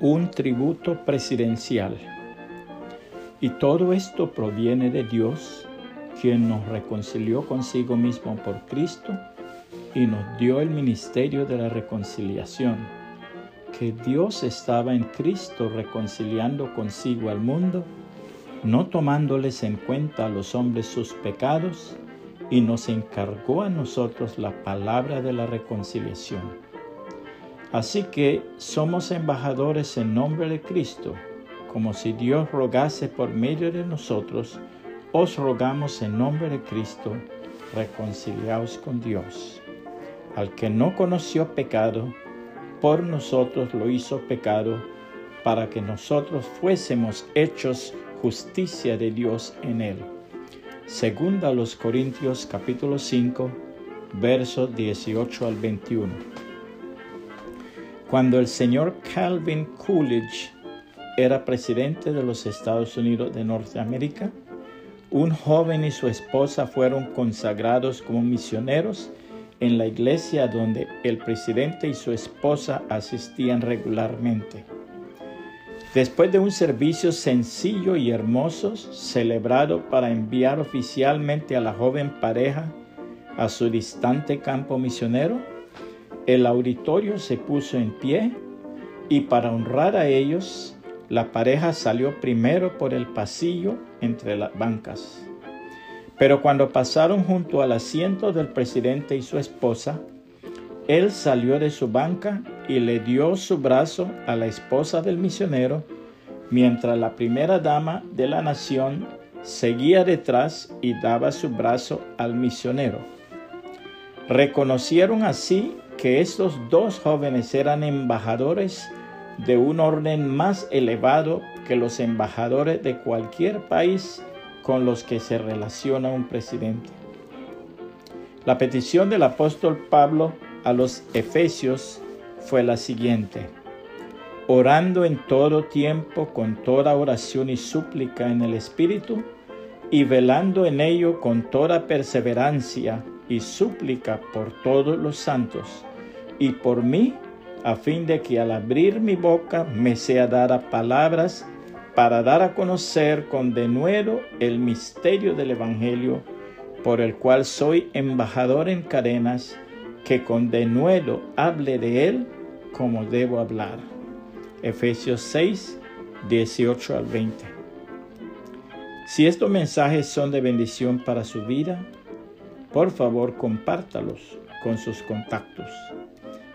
un tributo presidencial. Y todo esto proviene de Dios, quien nos reconcilió consigo mismo por Cristo y nos dio el ministerio de la reconciliación, que Dios estaba en Cristo reconciliando consigo al mundo, no tomándoles en cuenta a los hombres sus pecados, y nos encargó a nosotros la palabra de la reconciliación. Así que somos embajadores en nombre de Cristo, como si Dios rogase por medio de nosotros, os rogamos en nombre de Cristo, reconciliaos con Dios. Al que no conoció pecado, por nosotros lo hizo pecado, para que nosotros fuésemos hechos justicia de Dios en él. Segunda los Corintios capítulo 5, versos 18 al 21. Cuando el señor Calvin Coolidge era presidente de los Estados Unidos de Norteamérica, un joven y su esposa fueron consagrados como misioneros en la iglesia donde el presidente y su esposa asistían regularmente. Después de un servicio sencillo y hermoso celebrado para enviar oficialmente a la joven pareja a su distante campo misionero, el auditorio se puso en pie y para honrar a ellos, la pareja salió primero por el pasillo entre las bancas. Pero cuando pasaron junto al asiento del presidente y su esposa, él salió de su banca y le dio su brazo a la esposa del misionero, mientras la primera dama de la nación seguía detrás y daba su brazo al misionero. Reconocieron así que estos dos jóvenes eran embajadores de un orden más elevado que los embajadores de cualquier país con los que se relaciona un presidente. La petición del apóstol Pablo a los Efesios fue la siguiente. Orando en todo tiempo con toda oración y súplica en el Espíritu, y velando en ello con toda perseverancia y súplica por todos los santos, y por mí, a fin de que al abrir mi boca me sea dada palabras para dar a conocer con denuedo el misterio del Evangelio, por el cual soy embajador en cadenas, que con denuedo hable de él como debo hablar. Efesios 6, 18 al 20. Si estos mensajes son de bendición para su vida, por favor compártalos con sus contactos